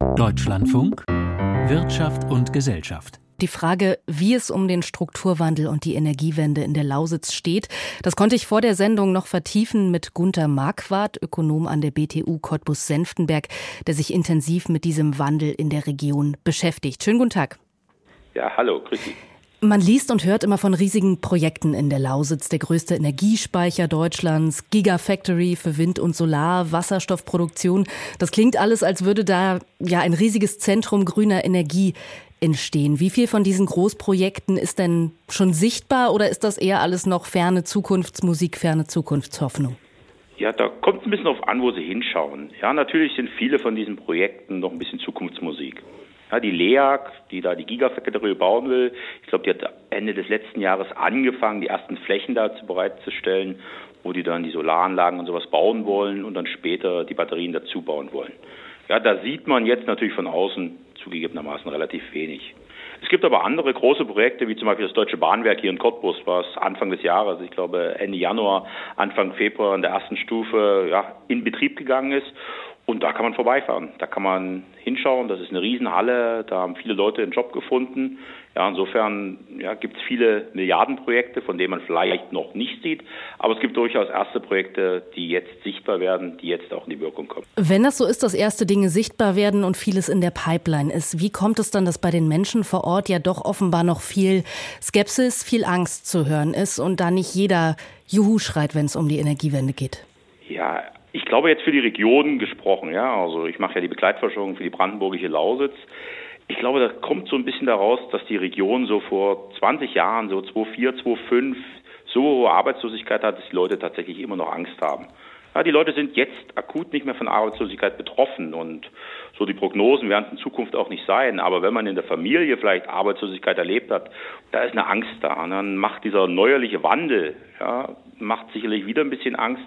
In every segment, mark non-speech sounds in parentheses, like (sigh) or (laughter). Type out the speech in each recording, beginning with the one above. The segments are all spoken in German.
Deutschlandfunk Wirtschaft und Gesellschaft. Die Frage, wie es um den Strukturwandel und die Energiewende in der Lausitz steht, das konnte ich vor der Sendung noch vertiefen mit Gunther Marquardt, Ökonom an der BTU Cottbus-Senftenberg, der sich intensiv mit diesem Wandel in der Region beschäftigt. Schönen guten Tag. Ja, hallo, grüß Sie. Man liest und hört immer von riesigen Projekten in der Lausitz, der größte Energiespeicher Deutschlands, Gigafactory für Wind und Solar, Wasserstoffproduktion. Das klingt alles, als würde da ja ein riesiges Zentrum grüner Energie entstehen. Wie viel von diesen Großprojekten ist denn schon sichtbar oder ist das eher alles noch ferne Zukunftsmusik, ferne Zukunftshoffnung? Ja, da kommt ein bisschen auf an, wo Sie hinschauen. Ja, natürlich sind viele von diesen Projekten noch ein bisschen Zukunftsmusik. Ja, die LEAG, die da die Gigafactory bauen will, ich glaube, die hat Ende des letzten Jahres angefangen, die ersten Flächen dazu bereitzustellen, wo die dann die Solaranlagen und sowas bauen wollen und dann später die Batterien dazu bauen wollen. Ja, da sieht man jetzt natürlich von außen zugegebenermaßen relativ wenig. Es gibt aber andere große Projekte, wie zum Beispiel das Deutsche Bahnwerk hier in Cottbus, was Anfang des Jahres, ich glaube Ende Januar, Anfang Februar in der ersten Stufe ja, in Betrieb gegangen ist und da kann man vorbeifahren. Da kann man hinschauen. Das ist eine Riesenhalle. Da haben viele Leute einen Job gefunden. Ja, insofern ja, gibt es viele Milliardenprojekte, von denen man vielleicht noch nicht sieht. Aber es gibt durchaus erste Projekte, die jetzt sichtbar werden, die jetzt auch in die Wirkung kommen. Wenn das so ist, dass erste Dinge sichtbar werden und vieles in der Pipeline ist, wie kommt es dann, dass bei den Menschen vor Ort ja doch offenbar noch viel Skepsis, viel Angst zu hören ist und da nicht jeder Juhu schreit, wenn es um die Energiewende geht? Ja, ich glaube jetzt für die Region gesprochen, ja, also ich mache ja die Begleitforschung für die brandenburgische Lausitz. Ich glaube, da kommt so ein bisschen daraus, dass die Region so vor 20 Jahren, so 2004, 2005, so hohe Arbeitslosigkeit hat, dass die Leute tatsächlich immer noch Angst haben. Ja, die Leute sind jetzt akut nicht mehr von Arbeitslosigkeit betroffen und so die Prognosen werden in Zukunft auch nicht sein. Aber wenn man in der Familie vielleicht Arbeitslosigkeit erlebt hat, da ist eine Angst da. Und dann macht dieser neuerliche Wandel, ja, macht sicherlich wieder ein bisschen Angst.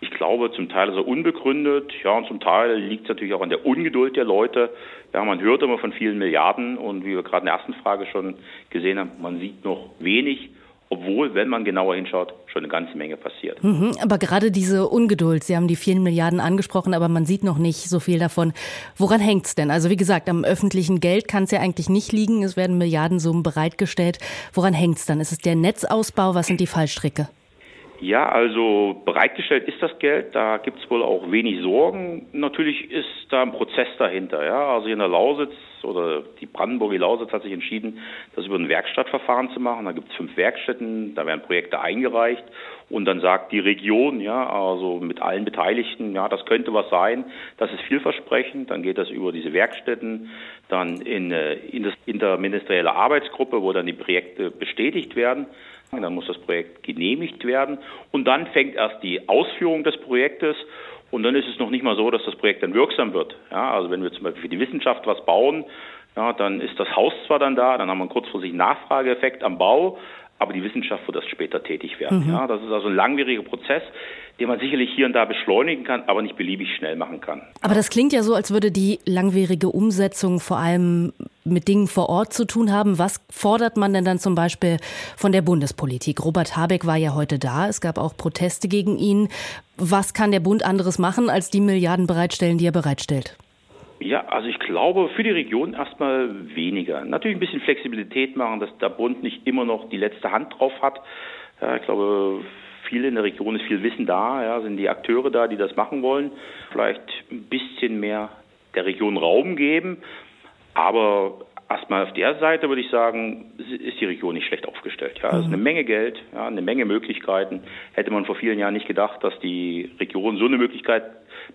Ich glaube, zum Teil ist er unbegründet, ja, und zum Teil liegt es natürlich auch an der Ungeduld der Leute. Ja, man hört immer von vielen Milliarden und wie wir gerade in der ersten Frage schon gesehen haben, man sieht noch wenig, obwohl, wenn man genauer hinschaut, schon eine ganze Menge passiert. Mhm, aber gerade diese Ungeduld, Sie haben die vielen Milliarden angesprochen, aber man sieht noch nicht so viel davon. Woran hängt es denn? Also wie gesagt, am öffentlichen Geld kann es ja eigentlich nicht liegen. Es werden Milliardensummen bereitgestellt. Woran hängt es dann? Ist es der Netzausbau? Was sind die Fallstricke? Ja, also bereitgestellt ist das Geld, da gibt es wohl auch wenig Sorgen. Natürlich ist da ein Prozess dahinter. Ja? Also in der Lausitz oder die Brandenburger Lausitz hat sich entschieden, das über ein Werkstattverfahren zu machen. Da gibt es fünf Werkstätten, da werden Projekte eingereicht und dann sagt die Region, ja, also mit allen Beteiligten, ja, das könnte was sein, das ist vielversprechend. Dann geht das über diese Werkstätten, dann in, äh, in das interministerielle Arbeitsgruppe, wo dann die Projekte bestätigt werden. Dann muss das Projekt genehmigt werden und dann fängt erst die Ausführung des Projektes und dann ist es noch nicht mal so, dass das Projekt dann wirksam wird. Ja, also wenn wir zum Beispiel für die Wissenschaft was bauen, ja, dann ist das Haus zwar dann da, dann haben wir einen kurzfristigen Nachfrageeffekt am Bau, aber die Wissenschaft wird das später tätig werden. Mhm. Ja, das ist also ein langwieriger Prozess, den man sicherlich hier und da beschleunigen kann, aber nicht beliebig schnell machen kann. Aber das klingt ja so, als würde die langwierige Umsetzung vor allem mit Dingen vor Ort zu tun haben. Was fordert man denn dann zum Beispiel von der Bundespolitik? Robert Habeck war ja heute da. Es gab auch Proteste gegen ihn. Was kann der Bund anderes machen, als die Milliarden bereitstellen, die er bereitstellt? Ja, also ich glaube für die Region erstmal weniger. Natürlich ein bisschen Flexibilität machen, dass der Bund nicht immer noch die letzte Hand drauf hat. Ja, ich glaube, viele in der Region ist viel Wissen da, ja, sind die Akteure da, die das machen wollen. Vielleicht ein bisschen mehr der Region Raum geben. Aber erstmal auf der Seite würde ich sagen, ist die Region nicht schlecht aufgestellt. Ja, es ist eine mhm. Menge Geld, ja, eine Menge Möglichkeiten. Hätte man vor vielen Jahren nicht gedacht, dass die Region so eine Möglichkeit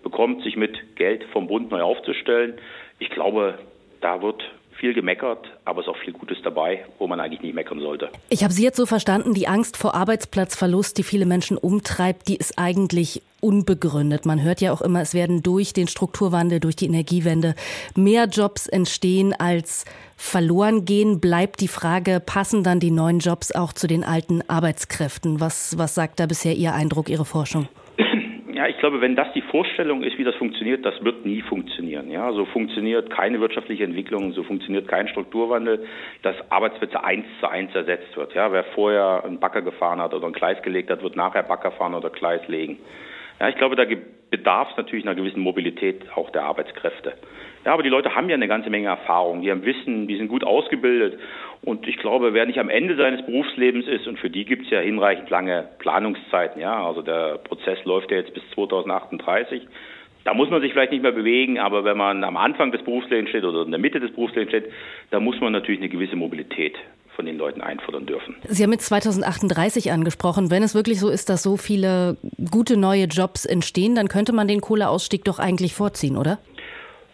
bekommt, sich mit Geld vom Bund neu aufzustellen. Ich glaube, da wird viel gemeckert, aber es ist auch viel Gutes dabei, wo man eigentlich nicht meckern sollte. Ich habe Sie jetzt so verstanden, die Angst vor Arbeitsplatzverlust, die viele Menschen umtreibt, die ist eigentlich unbegründet. Man hört ja auch immer, es werden durch den Strukturwandel, durch die Energiewende mehr Jobs entstehen als verloren gehen. Bleibt die Frage, passen dann die neuen Jobs auch zu den alten Arbeitskräften? Was, was sagt da bisher Ihr Eindruck, Ihre Forschung? (clears throat) Ja, ich glaube, wenn das die Vorstellung ist, wie das funktioniert, das wird nie funktionieren. Ja, so funktioniert keine wirtschaftliche Entwicklung, so funktioniert kein Strukturwandel, dass Arbeitsplätze eins zu eins ersetzt wird. Ja, wer vorher einen Bagger gefahren hat oder ein Gleis gelegt hat, wird nachher Bagger fahren oder Gleis legen. Ja, ich glaube, da bedarf es natürlich einer gewissen Mobilität auch der Arbeitskräfte. Ja, aber die Leute haben ja eine ganze Menge Erfahrung, die haben Wissen, die sind gut ausgebildet. Und ich glaube, wer nicht am Ende seines Berufslebens ist, und für die gibt es ja hinreichend lange Planungszeiten, ja, also der Prozess läuft ja jetzt bis 2038. Da muss man sich vielleicht nicht mehr bewegen, aber wenn man am Anfang des Berufslebens steht oder in der Mitte des Berufslebens steht, da muss man natürlich eine gewisse Mobilität von den Leuten einfordern dürfen. Sie haben mit 2038 angesprochen. Wenn es wirklich so ist, dass so viele gute neue Jobs entstehen, dann könnte man den Kohleausstieg doch eigentlich vorziehen, oder?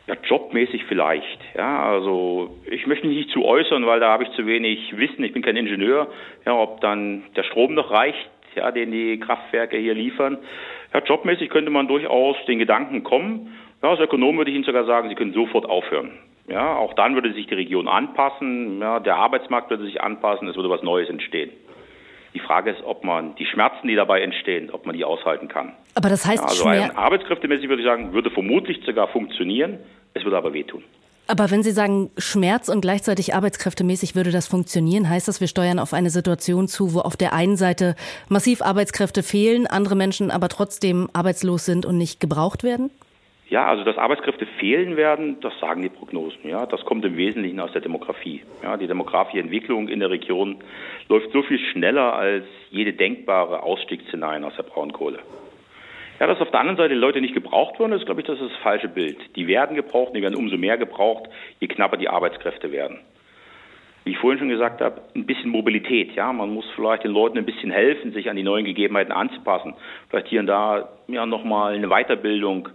Ja, jobmäßig vielleicht. Ja, also ich möchte mich nicht zu äußern, weil da habe ich zu wenig Wissen. Ich bin kein Ingenieur. Ja, ob dann der Strom noch reicht, ja, den die Kraftwerke hier liefern. Ja, jobmäßig könnte man durchaus den Gedanken kommen. Ja, als Ökonom würde ich Ihnen sogar sagen, Sie können sofort aufhören. Ja, auch dann würde sich die Region anpassen. Ja, der Arbeitsmarkt würde sich anpassen. Es würde was Neues entstehen. Die Frage ist, ob man die Schmerzen, die dabei entstehen, ob man die aushalten kann. Aber das heißt, ja, also arbeitskräftemäßig würde ich sagen, würde vermutlich sogar funktionieren. Es würde aber wehtun. Aber wenn Sie sagen Schmerz und gleichzeitig arbeitskräftemäßig würde das funktionieren, heißt das, wir steuern auf eine Situation zu, wo auf der einen Seite massiv Arbeitskräfte fehlen, andere Menschen aber trotzdem arbeitslos sind und nicht gebraucht werden? Ja, also dass Arbeitskräfte fehlen werden, das sagen die Prognosen. Ja, das kommt im Wesentlichen aus der Demografie. Ja, die demografische Entwicklung in der Region läuft so viel schneller als jede denkbare Ausstiegsszenarien aus der Braunkohle. Ja, dass auf der anderen Seite Leute nicht gebraucht werden, ist, glaube ich, das ist das falsche Bild. Die werden gebraucht, die werden umso mehr gebraucht, je knapper die Arbeitskräfte werden. Wie ich vorhin schon gesagt habe, ein bisschen Mobilität. Ja, man muss vielleicht den Leuten ein bisschen helfen, sich an die neuen Gegebenheiten anzupassen. Vielleicht hier und da ja nochmal eine Weiterbildung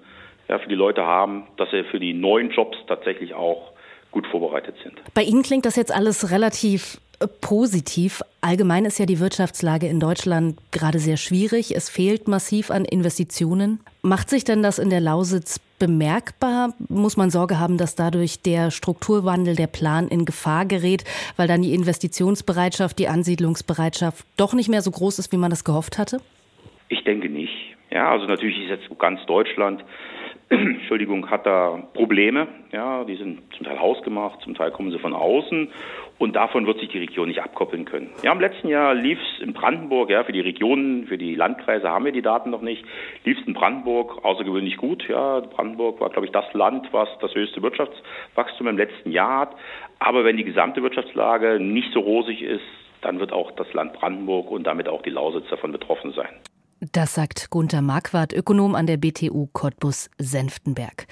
ja, für die Leute haben, dass sie für die neuen Jobs tatsächlich auch gut vorbereitet sind. Bei Ihnen klingt das jetzt alles relativ äh, positiv. Allgemein ist ja die Wirtschaftslage in Deutschland gerade sehr schwierig. Es fehlt massiv an Investitionen. Macht sich denn das in der Lausitz bemerkbar? Muss man Sorge haben, dass dadurch der Strukturwandel, der Plan in Gefahr gerät, weil dann die Investitionsbereitschaft, die Ansiedlungsbereitschaft doch nicht mehr so groß ist, wie man das gehofft hatte? Ich denke nicht. Ja, also natürlich ist jetzt ganz Deutschland (clears throat) Entschuldigung, hat da Probleme. Ja, die sind zum Teil hausgemacht, zum Teil kommen sie von außen und davon wird sich die Region nicht abkoppeln können. Ja, im letzten Jahr lief es in Brandenburg, ja, für die Regionen, für die Landkreise haben wir die Daten noch nicht, lief es in Brandenburg außergewöhnlich gut. Ja, Brandenburg war, glaube ich, das Land, was das höchste Wirtschaftswachstum im letzten Jahr hat. Aber wenn die gesamte Wirtschaftslage nicht so rosig ist, dann wird auch das Land Brandenburg und damit auch die Lausitz davon betroffen sein. Das sagt Gunther Marquardt, Ökonom an der BTU Cottbus-Senftenberg.